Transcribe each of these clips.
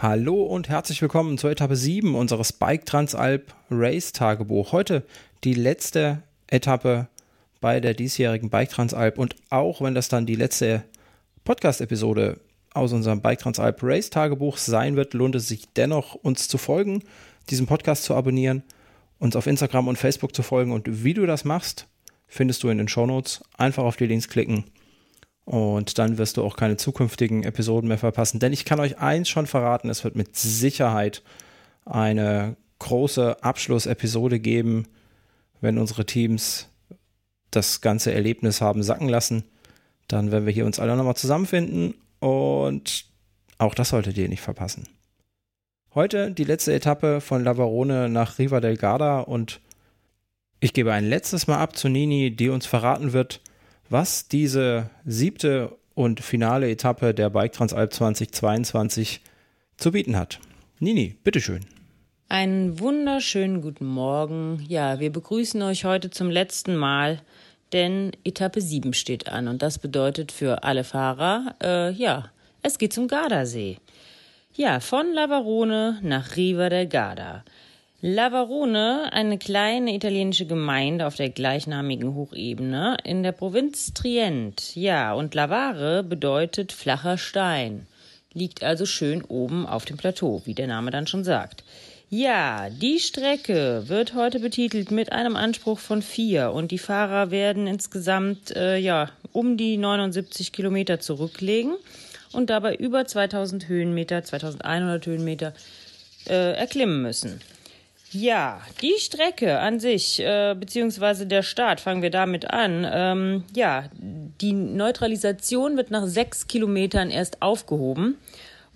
Hallo und herzlich willkommen zur Etappe 7 unseres Bike Transalp Race Tagebuch. Heute die letzte Etappe bei der diesjährigen Bike Transalp und auch wenn das dann die letzte Podcast-Episode aus unserem Bike Transalp Race Tagebuch sein wird, lohnt es sich dennoch, uns zu folgen, diesen Podcast zu abonnieren, uns auf Instagram und Facebook zu folgen und wie du das machst, findest du in den Shownotes. Einfach auf die Links klicken und dann wirst du auch keine zukünftigen Episoden mehr verpassen. Denn ich kann euch eins schon verraten, es wird mit Sicherheit eine große Abschlussepisode geben, wenn unsere Teams das ganze Erlebnis haben sacken lassen. Dann werden wir hier uns alle nochmal zusammenfinden und auch das solltet ihr nicht verpassen. Heute die letzte Etappe von Lavarone nach Riva del Garda und ich gebe ein letztes Mal ab zu Nini, die uns verraten wird, was diese siebte und finale Etappe der Bike Transalp 2022 zu bieten hat. Nini, bitteschön. Einen wunderschönen guten Morgen. Ja, wir begrüßen euch heute zum letzten Mal, denn Etappe 7 steht an und das bedeutet für alle Fahrer, äh, ja, es geht zum Gardasee. Ja, von Lavarone nach Riva del Garda. Lavarone, eine kleine italienische Gemeinde auf der gleichnamigen Hochebene in der Provinz Trient. Ja, und Lavare bedeutet flacher Stein. Liegt also schön oben auf dem Plateau, wie der Name dann schon sagt. Ja, die Strecke wird heute betitelt mit einem Anspruch von vier und die Fahrer werden insgesamt äh, ja um die 79 Kilometer zurücklegen und dabei über 2000 Höhenmeter, 2100 Höhenmeter äh, erklimmen müssen. Ja, die Strecke an sich, äh, beziehungsweise der Start, fangen wir damit an. Ähm, ja, die Neutralisation wird nach sechs Kilometern erst aufgehoben.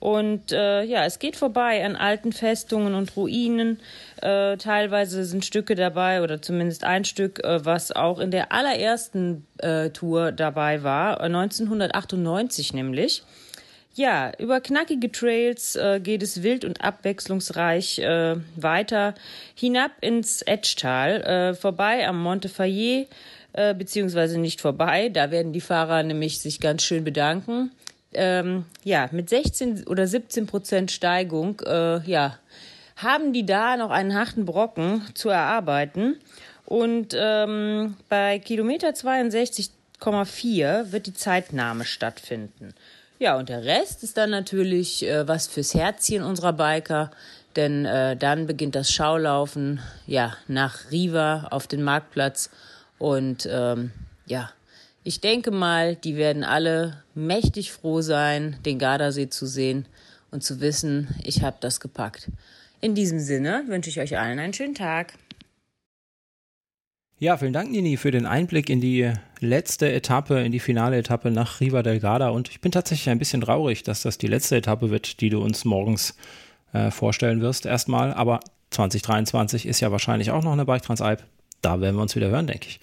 Und äh, ja, es geht vorbei an alten Festungen und Ruinen. Äh, teilweise sind Stücke dabei oder zumindest ein Stück, äh, was auch in der allerersten äh, Tour dabei war, 1998 nämlich. Ja, über knackige Trails äh, geht es wild und abwechslungsreich äh, weiter hinab ins Etschtal, äh, vorbei am Monte Fayet, äh, beziehungsweise nicht vorbei, da werden die Fahrer nämlich sich ganz schön bedanken. Ähm, ja, mit 16 oder 17 Prozent Steigung, äh, ja, haben die da noch einen harten Brocken zu erarbeiten. Und ähm, bei Kilometer 62,4 wird die Zeitnahme stattfinden. Ja, und der Rest ist dann natürlich äh, was fürs Herzchen unserer Biker, denn äh, dann beginnt das Schaulaufen ja nach Riva auf den Marktplatz und ähm, ja, ich denke mal, die werden alle mächtig froh sein, den Gardasee zu sehen und zu wissen, ich habe das gepackt. In diesem Sinne wünsche ich euch allen einen schönen Tag. Ja, vielen Dank, Nini, für den Einblick in die letzte Etappe, in die finale Etappe nach Riva del Garda. Und ich bin tatsächlich ein bisschen traurig, dass das die letzte Etappe wird, die du uns morgens äh, vorstellen wirst, erstmal. Aber 2023 ist ja wahrscheinlich auch noch eine Bike Transalp. Da werden wir uns wieder hören, denke ich.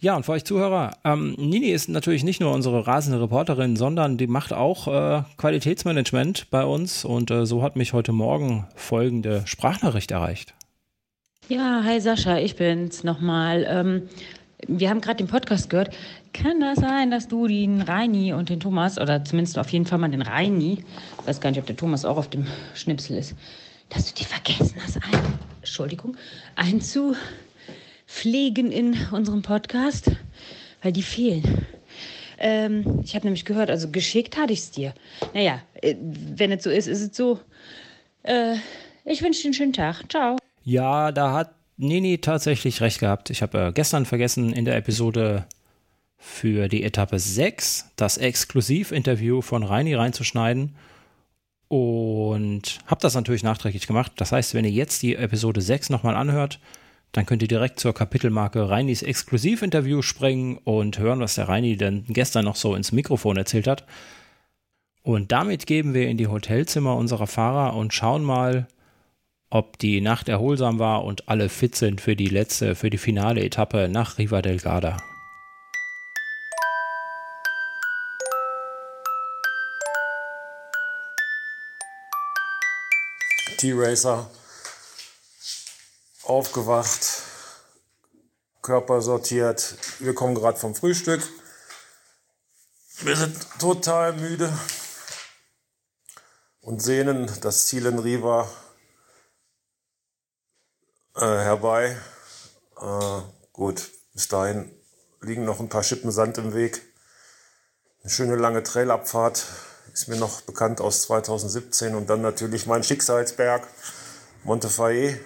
Ja, und für euch Zuhörer, ähm, Nini ist natürlich nicht nur unsere rasende Reporterin, sondern die macht auch äh, Qualitätsmanagement bei uns. Und äh, so hat mich heute Morgen folgende Sprachnachricht erreicht. Ja, hi Sascha, ich bin's nochmal. Ähm, wir haben gerade den Podcast gehört. Kann das sein, dass du den Reini und den Thomas, oder zumindest auf jeden Fall mal den Reini, weiß gar nicht, ob der Thomas auch auf dem Schnipsel ist, dass du die vergessen hast, ein, Entschuldigung, einzupflegen in unserem Podcast, weil die fehlen. Ähm, ich habe nämlich gehört, also geschickt hatte ich es dir. Naja, äh, wenn es so ist, ist es so. Äh, ich wünsche dir einen schönen Tag. Ciao. Ja, da hat Nini tatsächlich recht gehabt. Ich habe äh, gestern vergessen, in der Episode für die Etappe 6 das Exklusivinterview von Reini reinzuschneiden und habe das natürlich nachträglich gemacht. Das heißt, wenn ihr jetzt die Episode 6 nochmal anhört, dann könnt ihr direkt zur Kapitelmarke Reinis Exklusivinterview springen und hören, was der Reini denn gestern noch so ins Mikrofon erzählt hat. Und damit geben wir in die Hotelzimmer unserer Fahrer und schauen mal, ob die Nacht erholsam war und alle fit sind für die letzte, für die finale Etappe nach Riva del Garda. T-Racer aufgewacht, Körper sortiert. Wir kommen gerade vom Frühstück. Wir sind total müde. und sehnen das Ziel in Riva äh, herbei. Äh, gut, bis dahin liegen noch ein paar Schippen Sand im Weg. Eine schöne lange Trailabfahrt ist mir noch bekannt aus 2017 und dann natürlich mein Schicksalsberg Montefae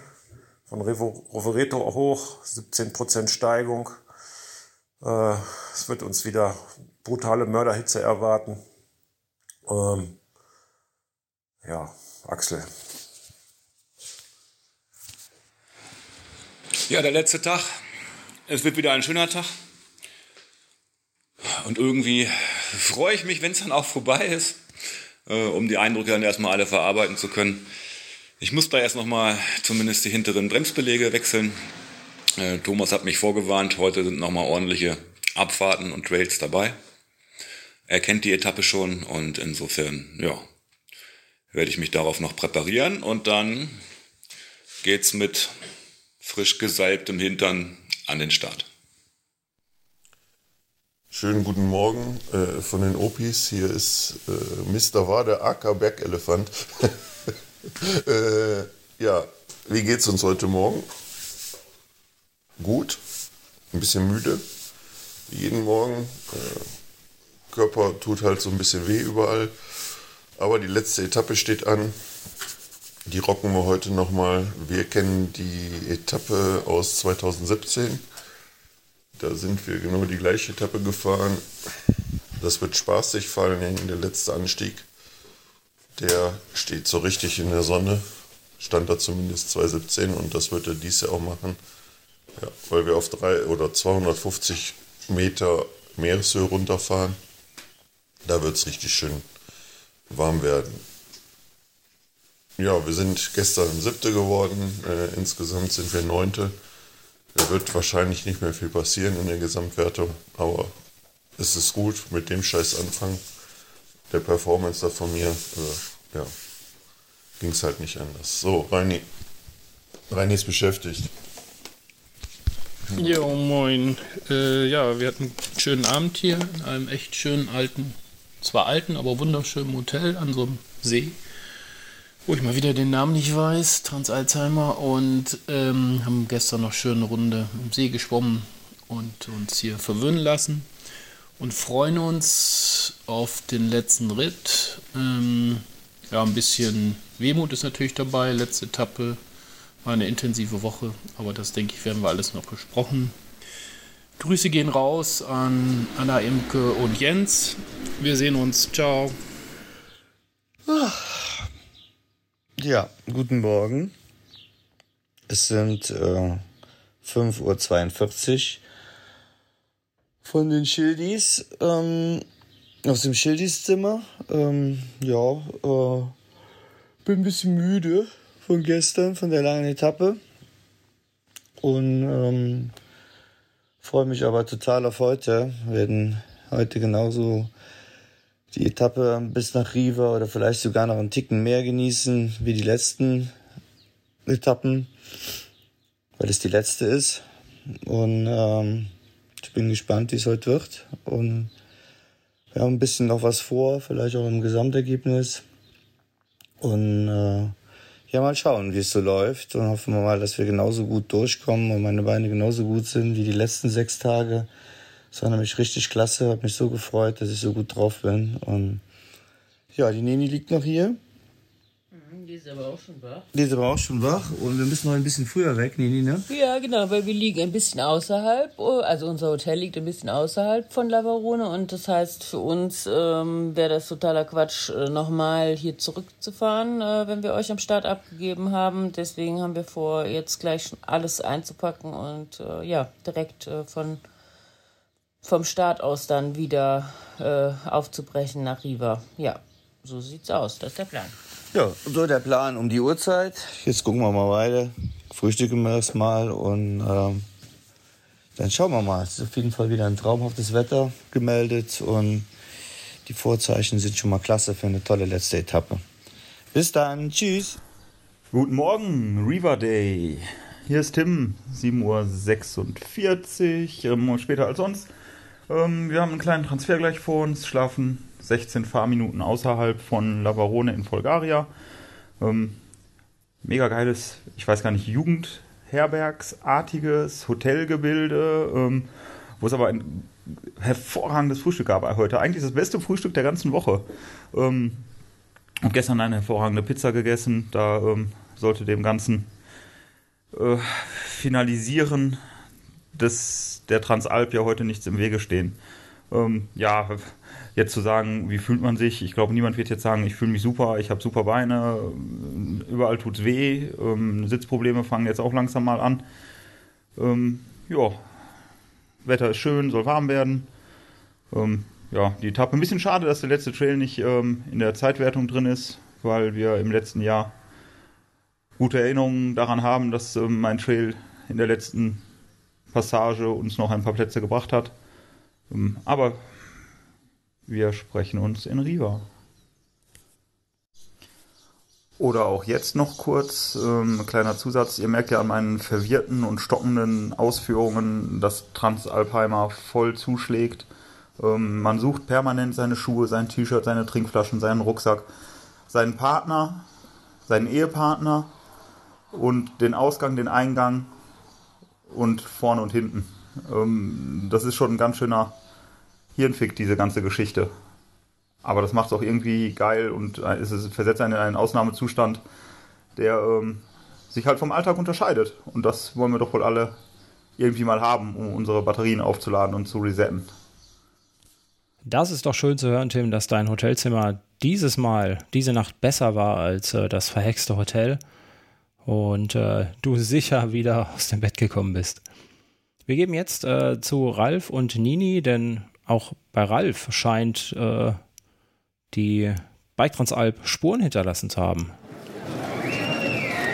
von Rovereto hoch, 17% Steigung. Äh, es wird uns wieder brutale Mörderhitze erwarten. Ähm, ja, Axel. Ja, der letzte Tag. Es wird wieder ein schöner Tag. Und irgendwie freue ich mich, wenn es dann auch vorbei ist, äh, um die Eindrücke dann erstmal alle verarbeiten zu können. Ich muss da erst nochmal zumindest die hinteren Bremsbelege wechseln. Äh, Thomas hat mich vorgewarnt, heute sind nochmal ordentliche Abfahrten und Trails dabei. Er kennt die Etappe schon und insofern, ja, werde ich mich darauf noch präparieren und dann geht's mit frisch gesalbtem Hintern an den Start. Schönen guten Morgen äh, von den Opis. Hier ist äh, Mr. Wade, aka Bergelefant. äh, ja, wie geht's uns heute Morgen? Gut, ein bisschen müde, jeden Morgen. Äh, Körper tut halt so ein bisschen weh überall. Aber die letzte Etappe steht an. Die rocken wir heute nochmal. Wir kennen die Etappe aus 2017. Da sind wir genau die gleiche Etappe gefahren. Das wird spaßig, vor allem der letzte Anstieg. Der steht so richtig in der Sonne. Stand da zumindest 2017 und das wird er dies Jahr auch machen. Ja, weil wir auf drei oder 250 Meter Meereshöhe runterfahren. Da wird es richtig schön warm werden. Ja, wir sind gestern siebte geworden. Äh, insgesamt sind wir neunte. Da wird wahrscheinlich nicht mehr viel passieren in der Gesamtwertung, aber es ist gut mit dem Scheiß Anfang der Performance da von mir. Äh, ja, ging es halt nicht anders. So, Reini. Reini ist beschäftigt. Jo, moin. Äh, ja, wir hatten einen schönen Abend hier in einem echt schönen alten, zwar alten, aber wunderschönen Hotel an so einem See wo ich mal wieder den Namen nicht weiß, Transalzheimer, und ähm, haben gestern noch schöne Runde im See geschwommen und uns hier verwöhnen lassen und freuen uns auf den letzten Ritt. Ähm, ja, ein bisschen Wehmut ist natürlich dabei. Letzte Etappe war eine intensive Woche, aber das denke ich, werden wir alles noch besprochen. Grüße gehen raus an Anna Imke und Jens. Wir sehen uns. Ciao. Ja, guten Morgen. Es sind äh, 5.42 Uhr von den Schildis ähm, aus dem Schildiszimmer. Ähm, ja, äh, bin ein bisschen müde von gestern, von der langen Etappe. Und ähm, freue mich aber total auf heute. Wir werden heute genauso die Etappe bis nach Riva oder vielleicht sogar noch einen Ticken mehr genießen wie die letzten Etappen, weil es die letzte ist. Und ähm, ich bin gespannt, wie es heute wird. Und wir haben ein bisschen noch was vor, vielleicht auch im Gesamtergebnis. Und äh, ja, mal schauen, wie es so läuft. Und hoffen wir mal, dass wir genauso gut durchkommen und meine Beine genauso gut sind wie die letzten sechs Tage. Es war nämlich richtig klasse, hat mich so gefreut, dass ich so gut drauf bin. Und ja, die Neni liegt noch hier. Mhm, die ist aber auch schon wach. Die ist aber auch schon wach und wir müssen noch ein bisschen früher weg, Neni, ne? Ja, genau, weil wir liegen ein bisschen außerhalb, also unser Hotel liegt ein bisschen außerhalb von Lavarone und das heißt für uns ähm, wäre das totaler Quatsch, äh, nochmal hier zurückzufahren, äh, wenn wir euch am Start abgegeben haben. Deswegen haben wir vor, jetzt gleich alles einzupacken und äh, ja, direkt äh, von vom Start aus dann wieder äh, aufzubrechen nach Riva. Ja, so sieht's aus. Das ist der Plan. Ja, so der Plan um die Uhrzeit. Jetzt gucken wir mal weiter. Frühstücken wir das mal und ähm, dann schauen wir mal. Es ist auf jeden Fall wieder ein traumhaftes Wetter gemeldet und die Vorzeichen sind schon mal klasse für eine tolle letzte Etappe. Bis dann, tschüss. Guten Morgen, River Day. Hier ist Tim, 7.46 Uhr, ähm, später als sonst. Ähm, wir haben einen kleinen Transfer gleich vor uns, schlafen 16 Fahrminuten außerhalb von Lavarone in Folgaria. Ähm, mega geiles, ich weiß gar nicht, Jugendherbergsartiges Hotelgebilde, ähm, wo es aber ein hervorragendes Frühstück gab heute. Eigentlich das beste Frühstück der ganzen Woche. Ähm, und gestern eine hervorragende Pizza gegessen. Da ähm, sollte dem Ganzen äh, Finalisieren des, der Transalp ja heute nichts im Wege stehen. Ähm, ja, jetzt zu sagen, wie fühlt man sich? Ich glaube, niemand wird jetzt sagen, ich fühle mich super, ich habe super Beine, überall tut es weh, ähm, Sitzprobleme fangen jetzt auch langsam mal an. Ähm, ja, Wetter ist schön, soll warm werden. Ähm, ja, die Etappe. Ein bisschen schade, dass der letzte Trail nicht ähm, in der Zeitwertung drin ist, weil wir im letzten Jahr gute Erinnerungen daran haben, dass ähm, mein Trail in der letzten Passage uns noch ein paar Plätze gebracht hat. Ähm, aber wir sprechen uns in Riva. Oder auch jetzt noch kurz, ähm, kleiner Zusatz, ihr merkt ja an meinen verwirrten und stockenden Ausführungen, dass Transalpheimer voll zuschlägt. Ähm, man sucht permanent seine Schuhe, sein T-Shirt, seine Trinkflaschen, seinen Rucksack, seinen Partner, seinen Ehepartner und den Ausgang, den Eingang und vorne und hinten. Ähm, das ist schon ein ganz schöner Hirnfick, diese ganze Geschichte. Aber das macht es auch irgendwie geil und äh, es versetzt einen in einen Ausnahmezustand, der ähm, sich halt vom Alltag unterscheidet. Und das wollen wir doch wohl alle irgendwie mal haben, um unsere Batterien aufzuladen und zu resetten. Das ist doch schön zu hören, Tim, dass dein Hotelzimmer dieses Mal, diese Nacht besser war als äh, das verhexte Hotel und äh, du sicher wieder aus dem Bett gekommen bist. Wir geben jetzt äh, zu Ralf und Nini, denn auch bei Ralf scheint äh, die Bike Transalp Spuren hinterlassen zu haben.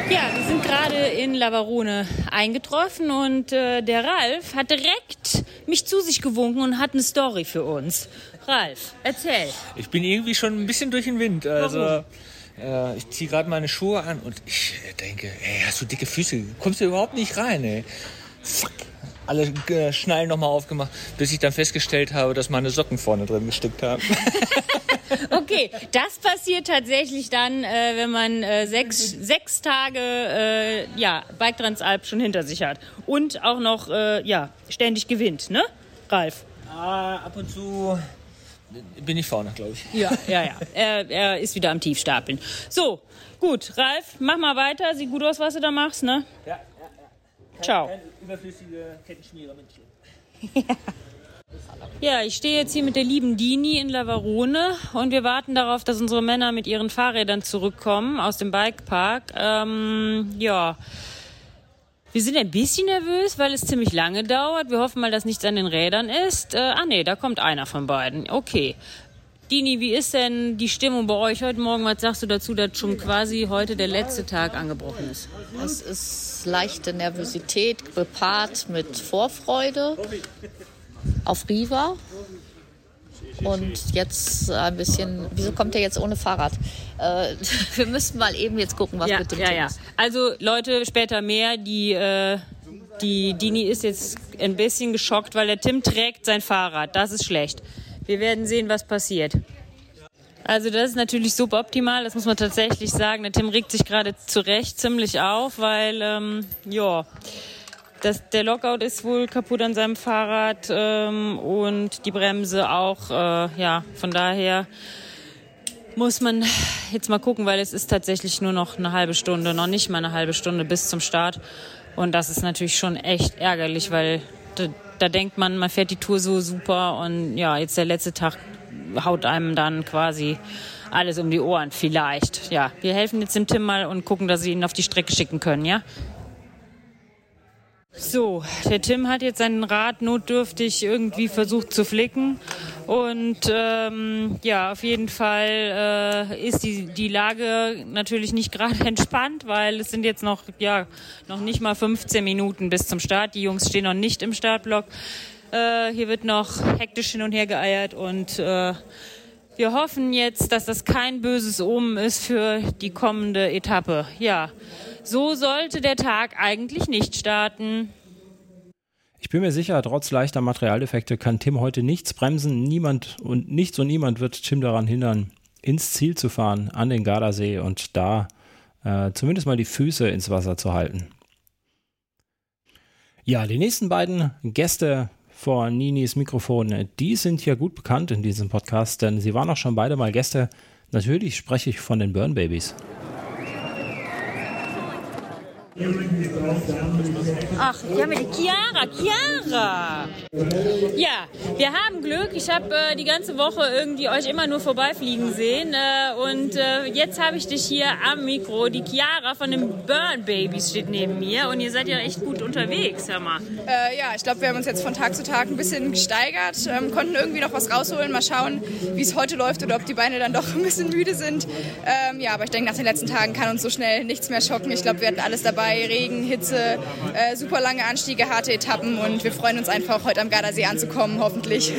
Ja, wir sind gerade in Lavarone eingetroffen und äh, der Ralf hat direkt mich zu sich gewunken und hat eine Story für uns. Ralf, erzähl. Ich bin irgendwie schon ein bisschen durch den Wind. Also äh, ich ziehe gerade meine Schuhe an und ich denke, ey, hast du dicke Füße? Kommst du überhaupt nicht rein, ey. Fuck alle äh, Schnallen nochmal aufgemacht, bis ich dann festgestellt habe, dass meine Socken vorne drin gesteckt haben. okay, das passiert tatsächlich dann, äh, wenn man äh, sechs, sechs Tage äh, ja, Bike Transalp schon hinter sich hat und auch noch äh, ja, ständig gewinnt, ne, Ralf? Ah, ab und zu bin ich vorne, glaube ich. Ja, ja, ja. Er, er ist wieder am Tiefstapeln. So, gut, Ralf, mach mal weiter. Sieht gut aus, was du da machst, ne? Ja. Ciao. Keine überflüssige Kettenschmierermännchen. Ja, ich stehe jetzt hier mit der lieben Dini in Lavarone und wir warten darauf, dass unsere Männer mit ihren Fahrrädern zurückkommen aus dem Bikepark. Ähm, ja, wir sind ein bisschen nervös, weil es ziemlich lange dauert. Wir hoffen mal, dass nichts an den Rädern ist. Äh, ah nee, da kommt einer von beiden. Okay. Dini, wie ist denn die Stimmung bei euch heute Morgen? Was sagst du dazu, dass schon quasi heute der letzte Tag angebrochen ist? Es ist leichte Nervosität gepaart mit Vorfreude auf Riva. Und jetzt ein bisschen, wieso kommt er jetzt ohne Fahrrad? Äh, wir müssen mal eben jetzt gucken, was ja, mit dem ja, Tim ja. ist. Also Leute, später mehr. Die, äh, die Dini ist jetzt ein bisschen geschockt, weil der Tim trägt sein Fahrrad. Das ist schlecht. Wir werden sehen, was passiert. Also das ist natürlich suboptimal, das muss man tatsächlich sagen. Der Tim regt sich gerade zu Recht ziemlich auf, weil ähm, ja, das, der Lockout ist wohl kaputt an seinem Fahrrad ähm, und die Bremse auch. Äh, ja, von daher muss man jetzt mal gucken, weil es ist tatsächlich nur noch eine halbe Stunde, noch nicht mal eine halbe Stunde bis zum Start. Und das ist natürlich schon echt ärgerlich, weil da, da denkt man, man fährt die Tour so super und ja, jetzt der letzte Tag haut einem dann quasi alles um die Ohren, vielleicht. Ja, wir helfen jetzt dem Tim mal und gucken, dass sie ihn auf die Strecke schicken können, ja? So, der Tim hat jetzt sein Rad notdürftig irgendwie versucht zu flicken. Und ähm, ja, auf jeden Fall äh, ist die, die Lage natürlich nicht gerade entspannt, weil es sind jetzt noch, ja, noch nicht mal 15 Minuten bis zum Start. Die Jungs stehen noch nicht im Startblock. Äh, hier wird noch hektisch hin und her geeiert und äh, wir hoffen jetzt, dass das kein böses Omen ist für die kommende Etappe. Ja, so sollte der Tag eigentlich nicht starten. Ich bin mir sicher, trotz leichter Materialdefekte kann Tim heute nichts bremsen. Niemand und nichts und niemand wird Tim daran hindern, ins Ziel zu fahren, an den Gardasee und da äh, zumindest mal die Füße ins Wasser zu halten. Ja, die nächsten beiden Gäste vor Ninis Mikrofon, die sind hier gut bekannt in diesem Podcast, denn sie waren auch schon beide mal Gäste. Natürlich spreche ich von den Burn Babies. Ach, hier haben wir die Chiara. Chiara! Ja, wir haben Glück. Ich habe äh, die ganze Woche irgendwie euch immer nur vorbeifliegen sehen. Äh, und äh, jetzt habe ich dich hier am Mikro. Die Chiara von den Burn Babies steht neben mir. Und ihr seid ja echt gut unterwegs, hör mal. Äh, ja, ich glaube, wir haben uns jetzt von Tag zu Tag ein bisschen gesteigert. Ähm, konnten irgendwie noch was rausholen. Mal schauen, wie es heute läuft oder ob die Beine dann doch ein bisschen müde sind. Ähm, ja, aber ich denke, nach den letzten Tagen kann uns so schnell nichts mehr schocken. Ich glaube, wir hatten alles dabei dabei, Regen, Hitze, äh, super lange Anstiege, harte Etappen und wir freuen uns einfach, heute am Gardasee anzukommen, hoffentlich.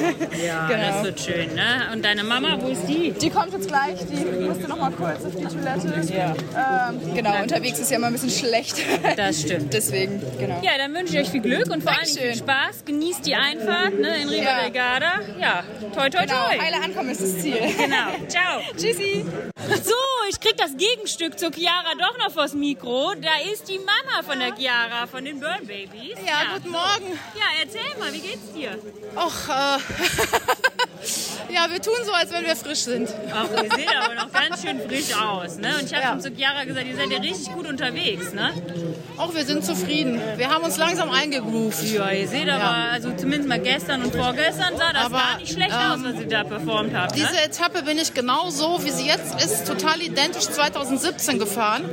Ja, genau. das wird schön. Ne? Und deine Mama, wo ist die? Die kommt jetzt gleich, die musste noch mal kurz auf die Toilette. Ja. Ähm, genau, unterwegs ist ja immer ein bisschen schlecht. Das stimmt. Deswegen, genau. Ja, dann wünsche ich euch viel Glück und vor allem viel Spaß. Genießt die Einfahrt ne, in Riva ja. del Garda. Ja, toi, toi, genau. toi. Heile ankommen ist das Ziel. Genau. Ciao. Tschüssi. So, ich krieg das Gegenstück zur Chiara doch noch vors Mikro. Da ist die Mama von der Chiara, von den Burn Babies. Ja, ja. guten Morgen. Ja, erzähl mal, wie geht's dir? Och, äh, ja, wir tun so, als wenn wir frisch sind. Ach, ihr seht aber noch ganz schön frisch aus, ne? Und ich habe ja. schon zu Chiara gesagt, ihr seid ja richtig gut unterwegs, ne? Auch wir sind zufrieden. Wir haben uns langsam eingegroovt. Ja, ihr seht aber, ja. also zumindest mal gestern und vorgestern sah das aber, gar nicht schlecht ähm, aus, was ihr da performt habt. Ne? Diese Etappe bin ich genau so, wie sie jetzt ist, total identisch 2017 gefahren.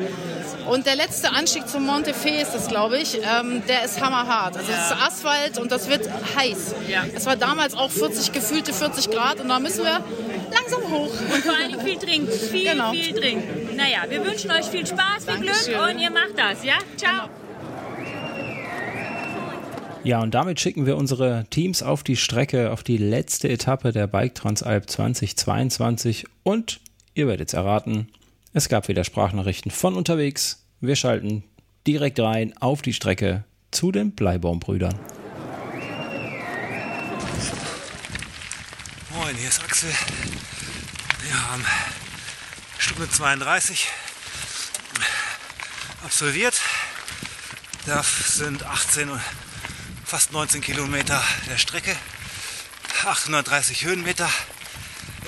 Und der letzte Anstieg zum Monte Fe ist das, glaube ich, ähm, der ist hammerhart. Also es ist Asphalt und das wird heiß. Ja. Es war damals auch 40, gefühlte 40 Grad und da müssen wir langsam hoch. Und vor allem viel trinken, viel, genau. viel trinken. Naja, wir wünschen euch viel Spaß, viel Dankeschön. Glück und ihr macht das, ja? Ciao. Ja, und damit schicken wir unsere Teams auf die Strecke, auf die letzte Etappe der Bike Transalp 2022 und ihr werdet es erraten, es gab wieder Sprachnachrichten von unterwegs. Wir schalten direkt rein auf die Strecke zu den Bleibaumbrüdern. Moin, hier ist Axel. Wir haben Stunde 32 absolviert. Das sind 18 und fast 19 Kilometer der Strecke, 830 Höhenmeter.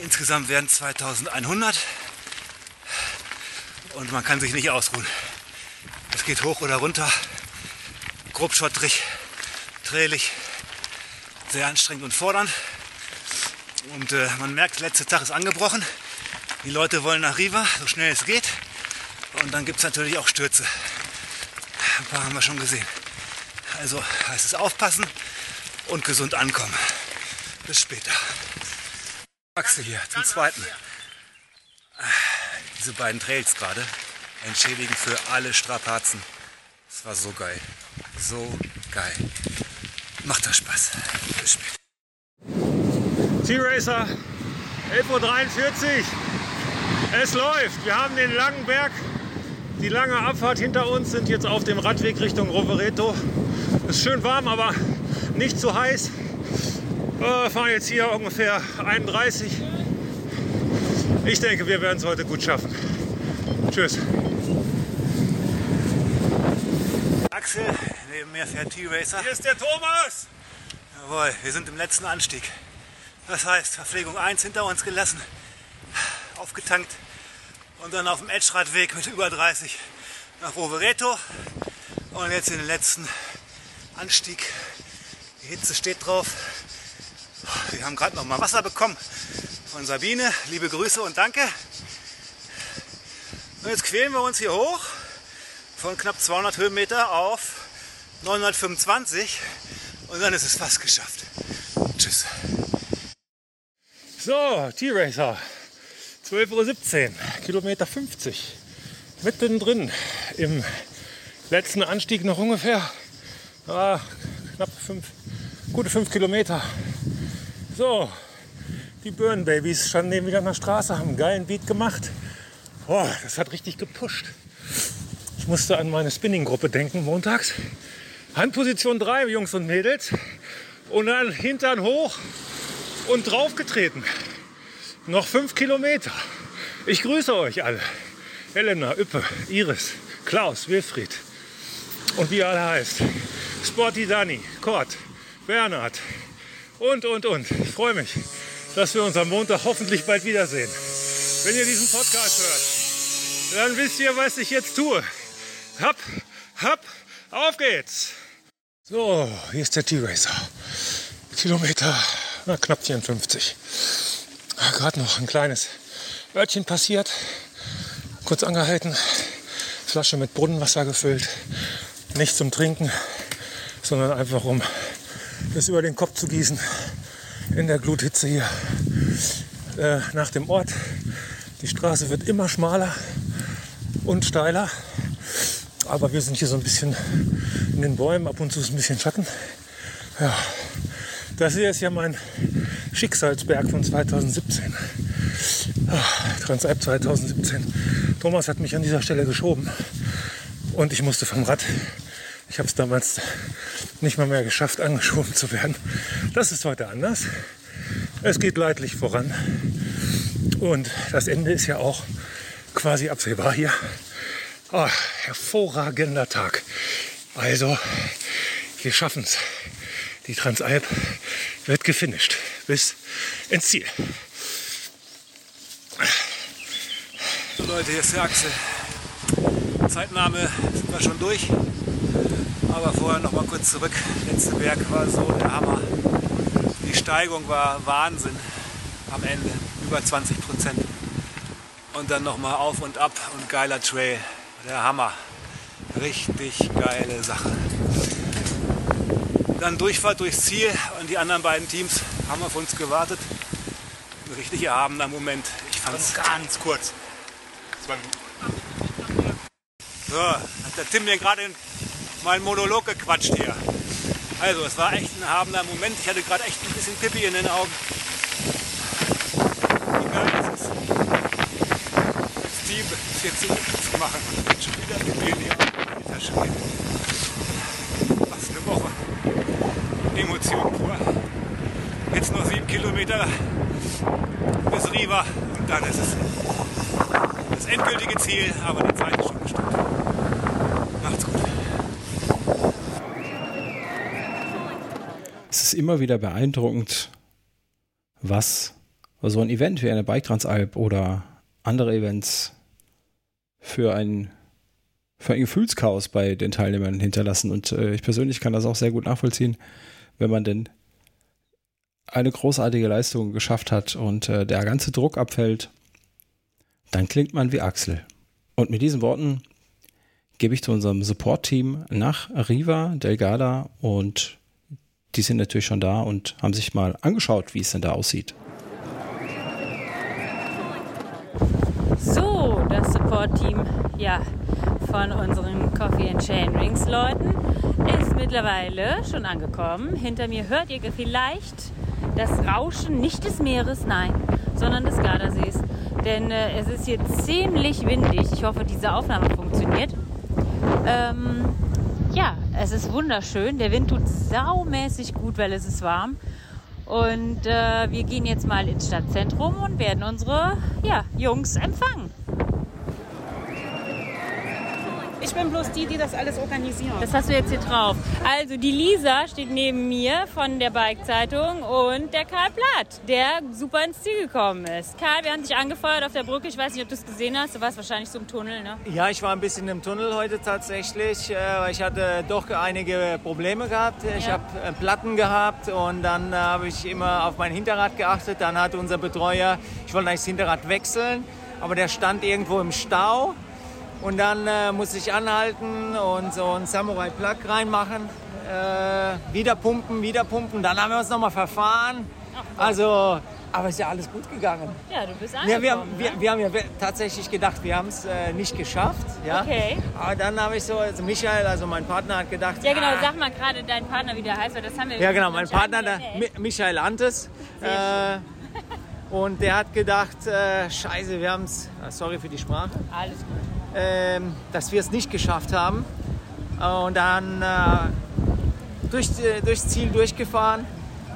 Insgesamt werden 2100 und man kann sich nicht ausruhen. Es geht hoch oder runter, grob schottrig, sehr anstrengend und fordernd. Und äh, man merkt, der letzte Tag ist angebrochen. Die Leute wollen nach Riva, so schnell es geht. Und dann gibt es natürlich auch Stürze. Ein paar haben wir schon gesehen. Also heißt es aufpassen und gesund ankommen. Bis später. Axel hier zum zweiten diese beiden Trails gerade entschädigen für alle Strapazen. Das war so geil. So geil. Macht das Spaß. Bis später. T-Racer, 11.43 Uhr. Es läuft. Wir haben den langen Berg, die lange Abfahrt hinter uns, sind jetzt auf dem Radweg Richtung Rovereto. Es ist schön warm, aber nicht zu heiß. Wir fahren jetzt hier ungefähr 31 ich denke, wir werden es heute gut schaffen. Tschüss. Axel, neben mir fährt T-Racer. Hier ist der Thomas! Jawohl, wir sind im letzten Anstieg. Das heißt, Verpflegung 1 hinter uns gelassen, aufgetankt und dann auf dem Edgeradweg mit über 30 nach Rovereto. Und jetzt in den letzten Anstieg. Die Hitze steht drauf. Wir haben gerade noch mal Wasser bekommen von Sabine. Liebe Grüße und danke. Und jetzt quälen wir uns hier hoch von knapp 200 Höhenmeter auf 925 und dann ist es fast geschafft. Tschüss. So, T-Racer, 12.17 Uhr, Kilometer 50. Mittendrin im letzten Anstieg noch ungefähr ah, knapp fünf, gute 5 Kilometer. So, die Burn Babies standen neben wieder an der Straße, haben einen geilen Beat gemacht. Oh, das hat richtig gepusht. Ich musste an meine Spinning-Gruppe denken montags. Handposition 3, Jungs und Mädels. Und dann Hintern hoch und draufgetreten. Noch fünf Kilometer. Ich grüße euch alle. Helena, Üppe, Iris, Klaus, Wilfried und wie alle heißt. Sporty Dani, Kurt, Bernhard und, und, und. Ich freue mich, dass wir uns am Montag hoffentlich bald wiedersehen. Wenn ihr diesen Podcast hört, dann wisst ihr, was ich jetzt tue. Hopp, hopp, auf geht's. So, hier ist der T-Racer. Kilometer, na, knapp 54. Gerade noch ein kleines Örtchen passiert. Kurz angehalten. Flasche mit Brunnenwasser gefüllt. Nicht zum Trinken, sondern einfach um das über den Kopf zu gießen. In der Gluthitze hier. Äh, nach dem Ort. Die Straße wird immer schmaler und steiler. Aber wir sind hier so ein bisschen in den Bäumen. Ab und zu ist ein bisschen Schatten. Ja, das hier ist ja mein Schicksalsberg von 2017. Ah, Transalp 2017. Thomas hat mich an dieser Stelle geschoben und ich musste vom Rad. Ich habe es damals nicht mal mehr geschafft, angeschoben zu werden. Das ist heute anders. Es geht leidlich voran. Und das Ende ist ja auch quasi absehbar hier. Oh, hervorragender Tag. Also, wir schaffen es. Die Transalp wird gefinisht bis ins Ziel. So Leute, hier ist der Axel. Zeitnahme sind wir schon durch. Aber vorher noch mal kurz zurück. Letzte Berg war so der Hammer. Die Steigung war Wahnsinn am Ende. Über 20 Prozent. Und dann noch mal auf und ab und geiler Trail. Der Hammer. Richtig geile Sache. Dann Durchfahrt durchs Ziel und die anderen beiden Teams haben auf uns gewartet. Ein richtig erhabener Moment. Ich fand es ganz kurz. So, hat der Tim mir gerade in meinen Monolog gequatscht hier. Also, es war echt ein erhabener Moment. Ich hatte gerade echt ein bisschen Pippi in den Augen. Wie geil ist es? Das Team ist jetzt zu machen. Und schon wieder spielen hier. Alter Schwede. Was eine Woche. Emotion pur. Jetzt noch sieben Kilometer bis Riva und dann ist es das endgültige Ziel, aber die Zeit ist schon bestimmt. Macht's gut. Es ist immer wieder beeindruckend, was so ein Event wie eine Bike Transalp oder andere Events für ein, für ein Gefühlschaos bei den Teilnehmern hinterlassen. Und äh, ich persönlich kann das auch sehr gut nachvollziehen, wenn man denn eine großartige Leistung geschafft hat und äh, der ganze Druck abfällt, dann klingt man wie Axel. Und mit diesen Worten gebe ich zu unserem Support-Team nach Riva, Delgada und die sind natürlich schon da und haben sich mal angeschaut, wie es denn da aussieht. So, das Support-Team ja, von unseren Coffee and Chain Rings Leuten ist mittlerweile schon angekommen. Hinter mir hört ihr vielleicht das Rauschen nicht des Meeres, nein, sondern des Gardasees. Denn äh, es ist hier ziemlich windig. Ich hoffe, diese Aufnahme funktioniert. Ähm, ja, es ist wunderschön. Der Wind tut saumäßig gut, weil es ist warm. Und äh, wir gehen jetzt mal ins Stadtzentrum und werden unsere ja, Jungs empfangen. Ich bin bloß die, die das alles organisieren. Das hast du jetzt hier drauf. Also die Lisa steht neben mir von der Bike-Zeitung und der Karl Platt, der super ins Ziel gekommen ist. Karl, wir haben dich angefeuert auf der Brücke. Ich weiß nicht, ob du es gesehen hast. Du warst wahrscheinlich so im Tunnel, ne? Ja, ich war ein bisschen im Tunnel heute tatsächlich. äh, weil Ich hatte doch einige Probleme gehabt. Ich Ja. habe äh, Platten gehabt und dann äh, habe ich immer auf mein Hinterrad geachtet. Dann hatte unser Betreuer, ich wollte eigentlich das Hinterrad wechseln, aber der stand irgendwo im Stau. Und dann äh, musste ich anhalten und so einen Samurai Plug reinmachen. Äh, wieder pumpen, wieder pumpen. Dann haben wir uns nochmal verfahren. Also, aber ist ja alles gut gegangen. Ja, du bist Ja, angekommen. wir, haben, wir, ne? wir haben ja tatsächlich gedacht, wir haben es äh, nicht geschafft. Ja? Okay. Aber dann habe ich so, also Michael, also mein Partner, hat gedacht, Ja, genau. ah, Sag mal gerade deinen Partner, wie der heißt, weil das haben wir ja genau, mein Partner, der, Michael Antes. Äh, und der hat gedacht, äh, scheiße, wir haben es, sorry für die Sprache, Alles gut. Ähm, dass wir es nicht geschafft haben. und dann äh, durch, durchs Ziel durchgefahren.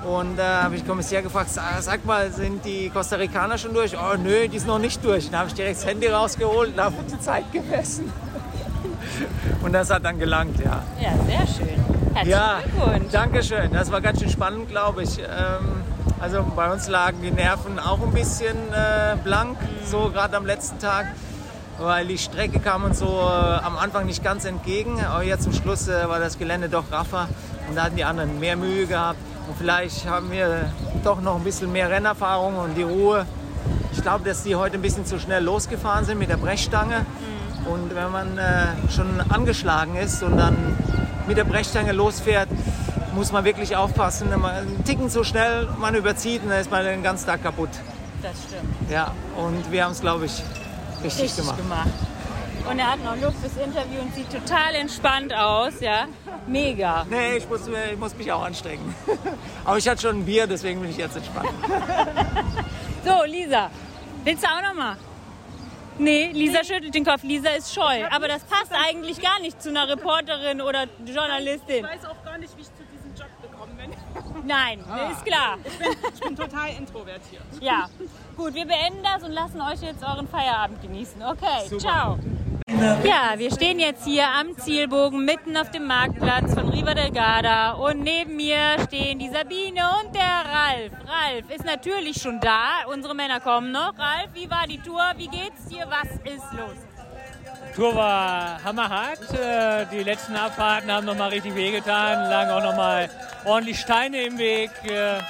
Und da äh, habe ich den Kommissär gefragt, sag, mal, sind die Costa Ricaner schon durch? Oh nö, die sind noch nicht durch. Dann habe ich direkt das Handy rausgeholt und habe die Zeit gemessen. Und das hat dann gelangt, ja. Ja, sehr schön. Herzlichen ja, Glückwunsch. danke schön. Das war ganz schön spannend, glaube ich. Ähm, also bei uns lagen die Nerven auch ein bisschen äh, blank, so gerade am letzten Tag, weil die Strecke kam uns so äh, am Anfang nicht ganz entgegen. Aber jetzt zum Schluss äh, war das Gelände doch raffer und da hatten die anderen mehr Mühe gehabt. Und vielleicht haben wir doch noch ein bisschen mehr Rennerfahrung und die Ruhe. Ich glaube, dass die heute ein bisschen zu schnell losgefahren sind mit der Brechstange. Und wenn man äh, schon angeschlagen ist und dann mit der Brechstange losfährt, muss man wirklich aufpassen. Wenn man Ticken zu schnell man überzieht, und dann ist man den ganzen Tag kaputt. Das stimmt. Ja, und wir haben es, glaube ich, richtig, Richtig gemacht. gemacht. Und er hat noch Luft fürs Interview und sieht total entspannt aus, ja. Mega. Nee, ich muss, ich muss mich auch anstrengen. Aber ich hatte schon ein Bier, deswegen bin ich jetzt entspannt. So, Lisa, willst du auch noch mal? Nee, Lisa schüttelt den Kopf. Lisa ist scheu. Aber das passt eigentlich gar nicht zu einer Reporterin oder Journalistin. Ich weiß auch gar nicht, wie ich Nein, Ah. ist klar. Ich bin, ich bin total introvertiert. Ja, gut, wir beenden das und lassen euch jetzt euren Feierabend genießen. Okay, Super. ciao. Ja, wir stehen jetzt hier am Zielbogen mitten auf dem Marktplatz von Riva del Garda und neben mir stehen die Sabine und der Ralf. Ralf ist natürlich schon da, unsere Männer kommen noch. Ralf, wie war die Tour? Wie geht's dir? Was ist los? Tour war hammerhart. Äh, Die letzten Abfahrten haben nochmal richtig wehgetan, lagen auch nochmal ordentlich Steine im Weg. äh,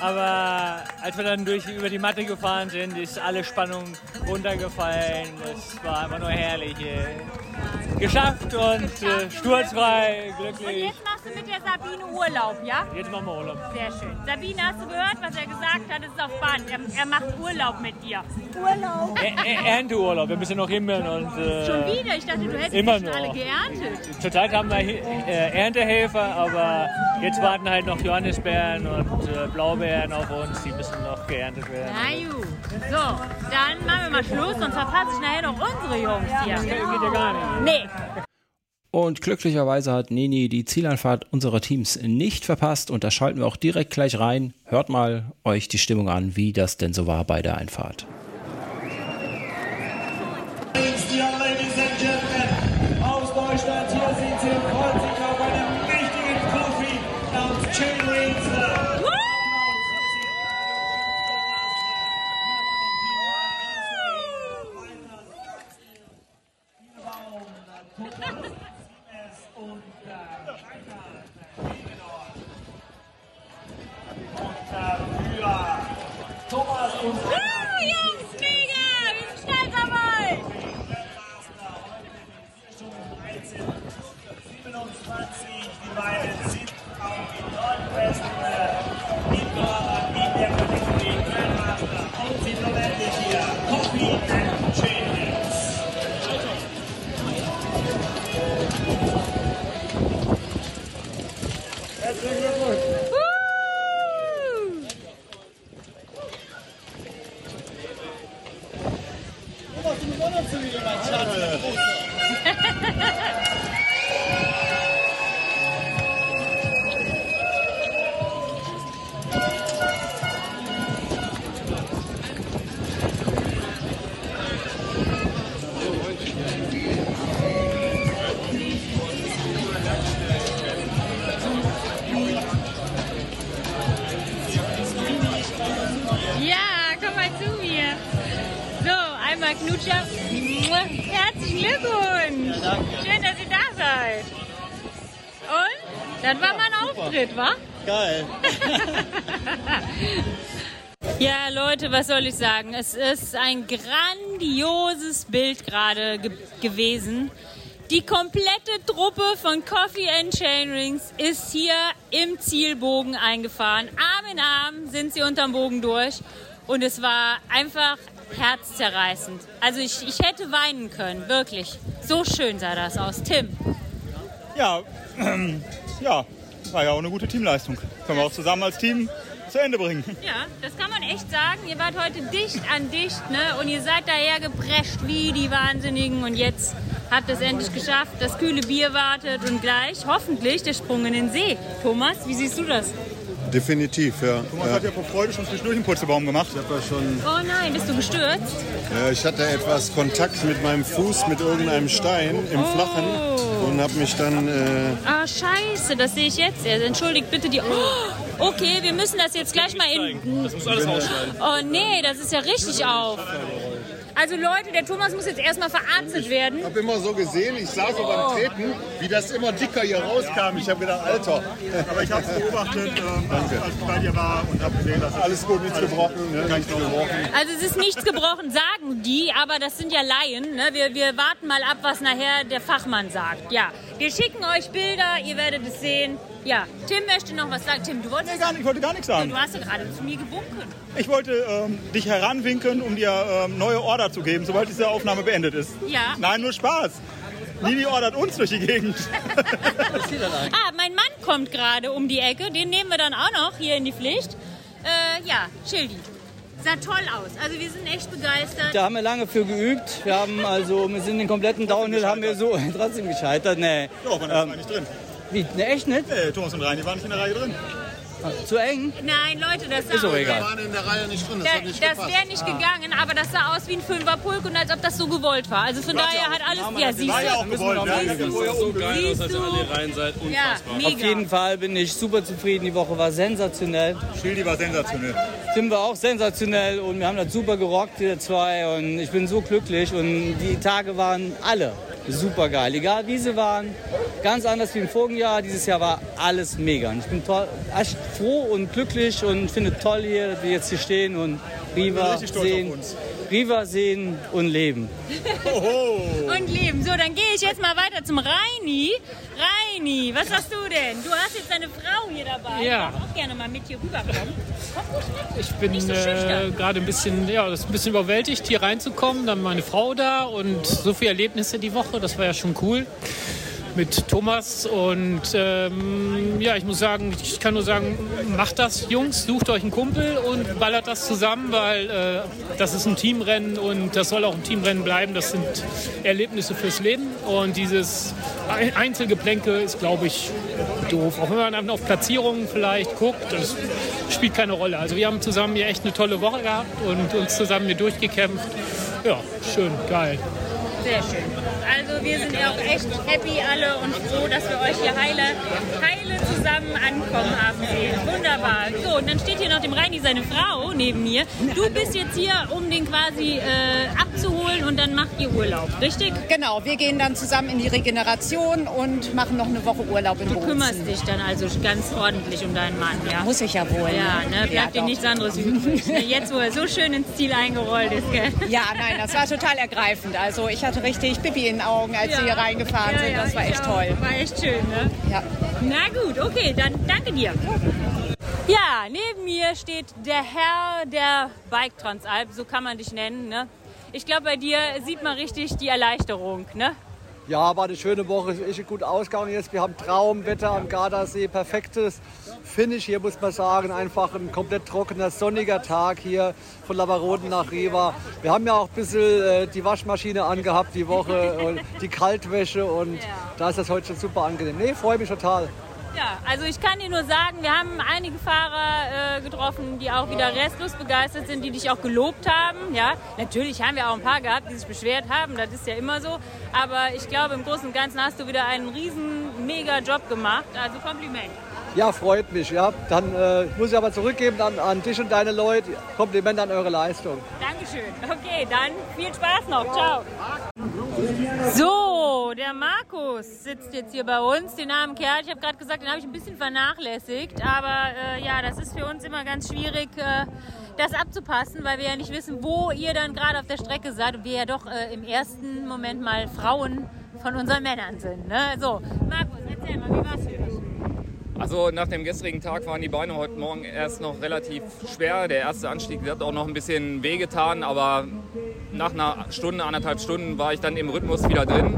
Aber als wir dann durch, über die Matte gefahren sind, ist alle Spannung runtergefallen. Es war einfach nur herrlich. äh. Geschafft und sturzfrei, glücklich. Jetzt machst du mit der Sabine Urlaub, ja? Jetzt machen wir Urlaub. Sehr schön. Sabine, hast du gehört, was er gesagt hat? Es ist auf Band. Er, er macht Urlaub mit dir. Urlaub. Ernteurlaub, wir müssen noch und. Äh, Schon wieder? Ich dachte, du hättest immer die schon alle noch. geerntet. Zurzeit haben wir äh, Erntehelfer, aber jetzt warten halt noch Johannisbeeren und äh, Blaubeeren auf uns, die müssen noch geerntet werden. Na gut. So, dann machen wir mal Schluss, sonst verpasse ich nachher noch unsere Jungs hier. Das geht ja gar nicht. Nee. Und glücklicherweise hat Nini die Zieleinfahrt unserer Teams nicht verpasst und da schalten wir auch direkt gleich rein. Hört mal euch die Stimmung an, wie das denn so war bei der Einfahrt. Ladies and gentlemen, aus Deutschland, Das war mein Auftritt, wa? Geil. Ja, Leute, was soll ich sagen? Es ist ein grandioses Bild gerade ge gewesen. Die komplette Truppe von Coffee and Chainrings ist hier im Zielbogen eingefahren. Arm in Arm sind sie unterm Bogen durch. Und es war einfach herzzerreißend. Also ich, ich hätte weinen können, wirklich. So schön sah das aus. Tim. Ja, ja, war ja auch eine gute Teamleistung. Können wir auch zusammen als Team zu Ende bringen. Ja, das kann man echt sagen. Ihr wart heute dicht an dicht, ne? Und ihr seid daher geprescht wie die Wahnsinnigen. Und jetzt habt ihr es endlich geschafft. Das kühle Bier wartet und gleich hoffentlich der Sprung in den See. Thomas, wie siehst du das? Definitiv, ja. Thomas ja. hat ja vor Freude schon zwischendurch einen Putzelbaum gemacht. Ich ja schon Oh nein, bist du gestürzt? Ja, ich hatte etwas Kontakt mit meinem Fuß mit irgendeinem Stein im Oh. Flachen und habe mich dann. Äh, Ah, scheiße, das sehe ich jetzt. erst. Entschuldigt bitte die... Oh, okay, wir müssen das jetzt gleich mal in... Das muss alles rausschneiden. Oh nee, das ist ja richtig auf. Also Leute, der Thomas muss jetzt erstmal verarztet werden. ich habe immer so gesehen, ich sah so beim Treten, wie das immer dicker hier rauskam. Ich habe gedacht, Alter. Aber ich habe es beobachtet, als, als ich bei dir war und habe gesehen, dass Alles gut, nichts gebrochen. Ne? Nichts gebrochen. Also es ist nichts gebrochen, sagen die, aber das sind ja Laien. Ne? Wir, wir warten mal ab, was nachher der Fachmann sagt. Ja, wir schicken euch Bilder, ihr werdet es sehen. Ja, Tim möchte noch was sagen. Tim, du wolltest... Nee, gar nicht, ich wollte gar nichts sagen. Du hast ja gerade zu mir gewunken. Ich wollte ähm, dich heranwinken, um dir ähm, neue Order zu geben, sobald diese Aufnahme beendet ist. Ja. Nein, nur Spaß. Nini ordert uns durch die Gegend. Ah, mein Mann kommt gerade um die Ecke. Den nehmen wir dann auch noch hier in die Pflicht. Äh, ja, Schildi. Sah toll aus. Also wir sind echt begeistert. Da haben wir lange für geübt. Wir haben also, wir sind den kompletten Downhill haben wir so trotzdem gescheitert. Nee. Ja, aber da war nicht drin. Wie? Ne, echt nicht? Nee, Thomas und Reini waren nicht in der Reihe drin. Zu eng? Nein, Leute, das sah Ist aus. egal. Wir waren in der Reihe nicht drin, das Da, nicht das wäre nicht gegangen, aber das sah aus wie ein Fünferpulk und als ob das so gewollt war. Also von daher hat alles. Ja, siehst War ja auch du. gewollt? Siehst du. Das sah so geil aus, als Siehst ihr du? alle rein seid. Ja, Unfassbar. mega. Auf jeden Fall bin ich super zufrieden. Die Woche war sensationell. Schildi war sensationell. Tim war auch sensationell und wir haben das super gerockt, wir zwei. Und ich bin so glücklich und die Tage waren alle super geil. Egal wie sie waren, ganz anders wie im vorigen Jahr. Dieses Jahr war alles mega. Und ich bin toll, echt froh und glücklich und finde toll hier, dass wir jetzt hier stehen und Riva stolz auf sehen, uns. Riva sehen und leben. Und leben. So, dann gehe ich jetzt mal weiter zum Reini. Reini, was hast du denn? Du hast jetzt deine Frau hier dabei. Ja. Ich darf auch gerne mal mit hier rüberkommen. Komm ruhig mit. Ich bin Nicht so äh, gerade ein bisschen, ja, das ist ein bisschen überwältigt, hier reinzukommen. Dann meine Frau da und so viele Erlebnisse die Woche. Das war ja schon cool mit Thomas. Und ähm, ja, ich muss sagen, ich kann nur sagen, macht das, Jungs, sucht euch einen Kumpel und ballert das zusammen, weil äh, das ist ein Teamrennen und das soll auch ein Teamrennen bleiben. Das sind Erlebnisse fürs Leben. Und dieses Ein- Einzelgeplänke ist, glaube ich, doof. Auch wenn man dann auf Platzierungen vielleicht guckt, das spielt keine Rolle. Also wir haben zusammen hier echt eine tolle Woche gehabt und uns zusammen hier durchgekämpft. Ja, schön, geil. Sehr schön. Also wir sind ja auch echt happy alle und froh, dass wir euch hier heile, heile zusammen ankommen haben sehen. Wunderbar. So, und dann steht hier noch dem Reini seine Frau neben mir. Du bist jetzt hier, um den quasi äh, abzuholen und dann macht ihr Urlaub, richtig? Genau, wir gehen dann zusammen in die Regeneration und machen noch eine Woche Urlaub in Du Bozen. kümmerst dich dann also ganz ordentlich um deinen Mann, ja? Muss ich ja wohl. Ja, ne? Bleibt Ja, dir nichts anderes übrig. ne? Jetzt, wo er so schön ins Ziel eingerollt ist, gell? Ja, nein, das war total ergreifend. Also ich hatte richtig Pipi in den Augen, als wir hier reingefahren Ja, sind. ja, Das war echt toll. War echt schön, ne? Ja. Na gut, okay, dann danke dir. Ja, neben mir steht der Herr der Bike Transalp, so kann man dich nennen. Ne? Ich glaube, bei dir sieht man richtig die Erleichterung. Ne? Ja, war eine schöne Woche, ist echt gut ausgegangen jetzt. Wir haben Traumwetter am Gardasee, perfektes Finish hier, muss man sagen. Einfach ein komplett trockener, sonniger Tag hier von Lavaroden nach Riva. Wir haben ja auch ein bisschen äh, die Waschmaschine angehabt die Woche, und die Kaltwäsche und da ist das heute schon super angenehm. Nee, freue mich total. Ja, also ich kann dir nur sagen, wir haben einige Fahrer äh, getroffen, die auch wieder restlos begeistert sind, die dich auch gelobt haben. Ja, natürlich haben wir auch ein paar gehabt, die sich beschwert haben, das ist ja immer so. Aber ich glaube, im Großen und Ganzen hast du wieder einen riesen, mega Job gemacht. Also Kompliment. Ja, freut mich. Ja. Dann äh, muss ich aber zurückgeben an, an dich und deine Leute. Kompliment an eure Leistung. Dankeschön. Okay, dann viel Spaß noch. Ciao. So, der Markus sitzt jetzt hier bei uns, den armen Kerl. Ich habe gerade gesagt, den habe ich ein bisschen vernachlässigt. Aber äh, ja, das ist für uns immer ganz schwierig, äh, das abzupassen, weil wir ja nicht wissen, wo ihr dann gerade auf der Strecke seid. Und wir ja doch äh, im ersten Moment mal Frauen von unseren Männern sind. Ne? So, Markus, erzähl mal, wie war's für dich? Also nach dem gestrigen Tag waren die Beine heute Morgen erst noch relativ schwer. Der erste Anstieg hat auch noch ein bisschen wehgetan, aber nach einer Stunde, anderthalb Stunden war ich dann im Rhythmus wieder drin.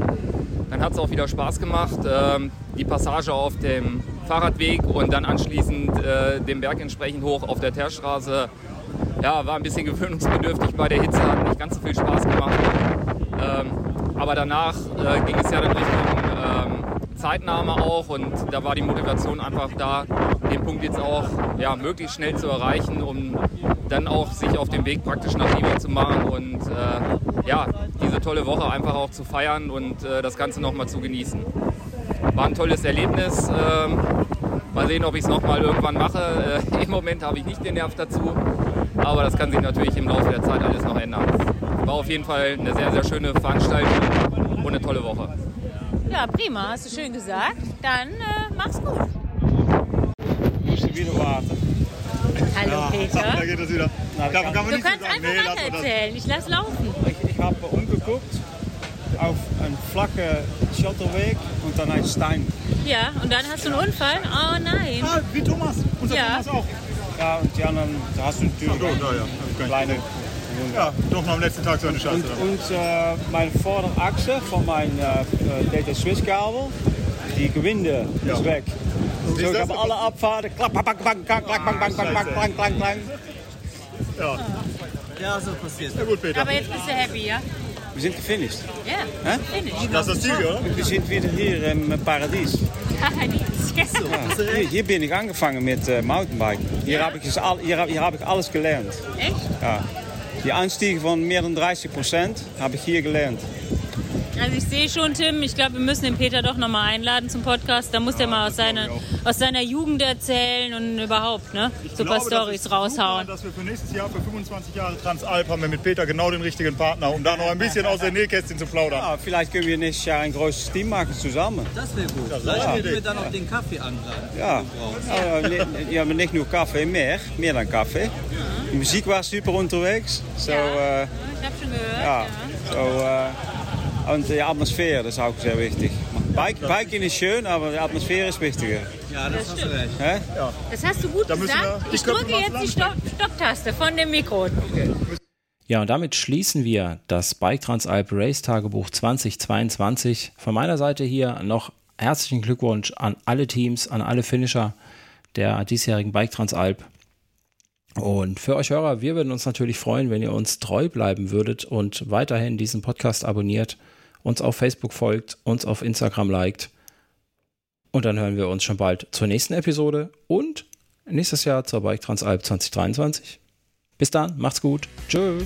Dann hat es auch wieder Spaß gemacht. Ähm, Die Passage auf dem Fahrradweg und dann anschließend äh, den Berg entsprechend hoch auf der Teerstraße. Ja, war ein bisschen gewöhnungsbedürftig bei der Hitze, hat nicht ganz so viel Spaß gemacht. Ähm, aber danach äh, ging es ja dann Richtung Zeitnahme auch und da war die Motivation einfach da, den Punkt jetzt auch ja, möglichst schnell zu erreichen, um dann auch sich auf den Weg praktisch nach Riva zu machen und äh, ja, diese tolle Woche einfach auch zu feiern und äh, das Ganze nochmal zu genießen. War ein tolles Erlebnis. Ähm, mal sehen, ob ich es nochmal irgendwann mache. Äh, Im Moment habe ich nicht den Nerv dazu, aber das kann sich natürlich im Laufe der Zeit alles noch ändern. War auf jeden Fall eine sehr, sehr schöne Veranstaltung und eine tolle Woche. Ja, prima, hast du schön gesagt. Dann äh, mach's gut. Musst du wieder warten. Hallo Ja, Peter. da geht es wieder. Na, Davon kann man du nicht kannst einfach Nee, lass weiter mal das. erzählen. Ich lass laufen. Ich, ich habe umgeguckt auf einen flachen Schotterweg und dann ein Stein. Ja, und dann hast du einen Unfall? Oh nein. Ah, wie Thomas. Unser ja. Thomas auch. Ja, und die anderen, da hast du natürlich so, da, ja. eine kleine... Ja, doch noch am letzten Tag so eine Scheiße. Und, und äh, meine Vorderachse von meinem äh, Data Swiss Kabel, die Gewinde ist weg. Siehst So, ich habe alle Abfahrten, klack, bang, bang, bang, klack, klack, bang, bang, bang, bang, bang, bang, bang. Ja. Ja, so passiert. Ja gut, Peter. Aber jetzt bist du happy, ja? Wir sind gefinisht. Ja, Hä? finish. Das ist das Ziel, oder? Wir sind wieder hier im Paradies. Ja, hier, hier bin ich angefangen mit äh, Mountainbiken. Hier habe ich, es al- hier, hier hab ich alles gelernt. Echt? Ja. Die Anstiege von mehr dan 30 Prozent habe ich hier gelernt. Also ich sehe schon, Tim, ich glaube, wir müssen den Peter doch nochmal einladen zum Podcast. Da muss der mal aus seiner, aus seiner Jugend erzählen und überhaupt, ne? So ein paar glaube, Stories ist raushauen. Super, dass wir für nächstes Jahr, für 25 Jahre Transalp, haben wir mit Peter genau den richtigen Partner, um da noch ein bisschen aus der Nähkästchen zu plaudern. Ja, vielleicht können wir nächstes Jahr ein großes Team machen zusammen. Das wäre gut. Das Vielleicht könnten wir dann auch den Kaffee anladen. Ja, ja, aber nicht nur Kaffee, mehr, mehr dan Kaffee. Die Musik war super unterwegs. So, äh, Ich habe schon gehört. ja, so, äh, und die Atmosphäre, das ist auch sehr wichtig. Bike, Biken ist schön, aber die Atmosphäre ist wichtiger. Ja, das, hast du recht. Hä? Das hast du gut Da gesagt. Ich drücke jetzt die Stopp Stopptaste von dem Mikro. Ja, und damit schließen wir das Bike Transalp Race Tagebuch 2022. Von meiner Seite hier noch herzlichen Glückwunsch an alle Teams, an alle Finisher der diesjährigen Bike Transalp. Und für euch Hörer, wir würden uns natürlich freuen, wenn ihr uns treu bleiben würdet und weiterhin diesen Podcast abonniert, uns auf Facebook folgt, uns auf Instagram liked. Und dann hören wir uns schon bald zur nächsten Episode und nächstes Jahr zur Bike Transalp 2023. Bis dann, macht's gut. Tschö.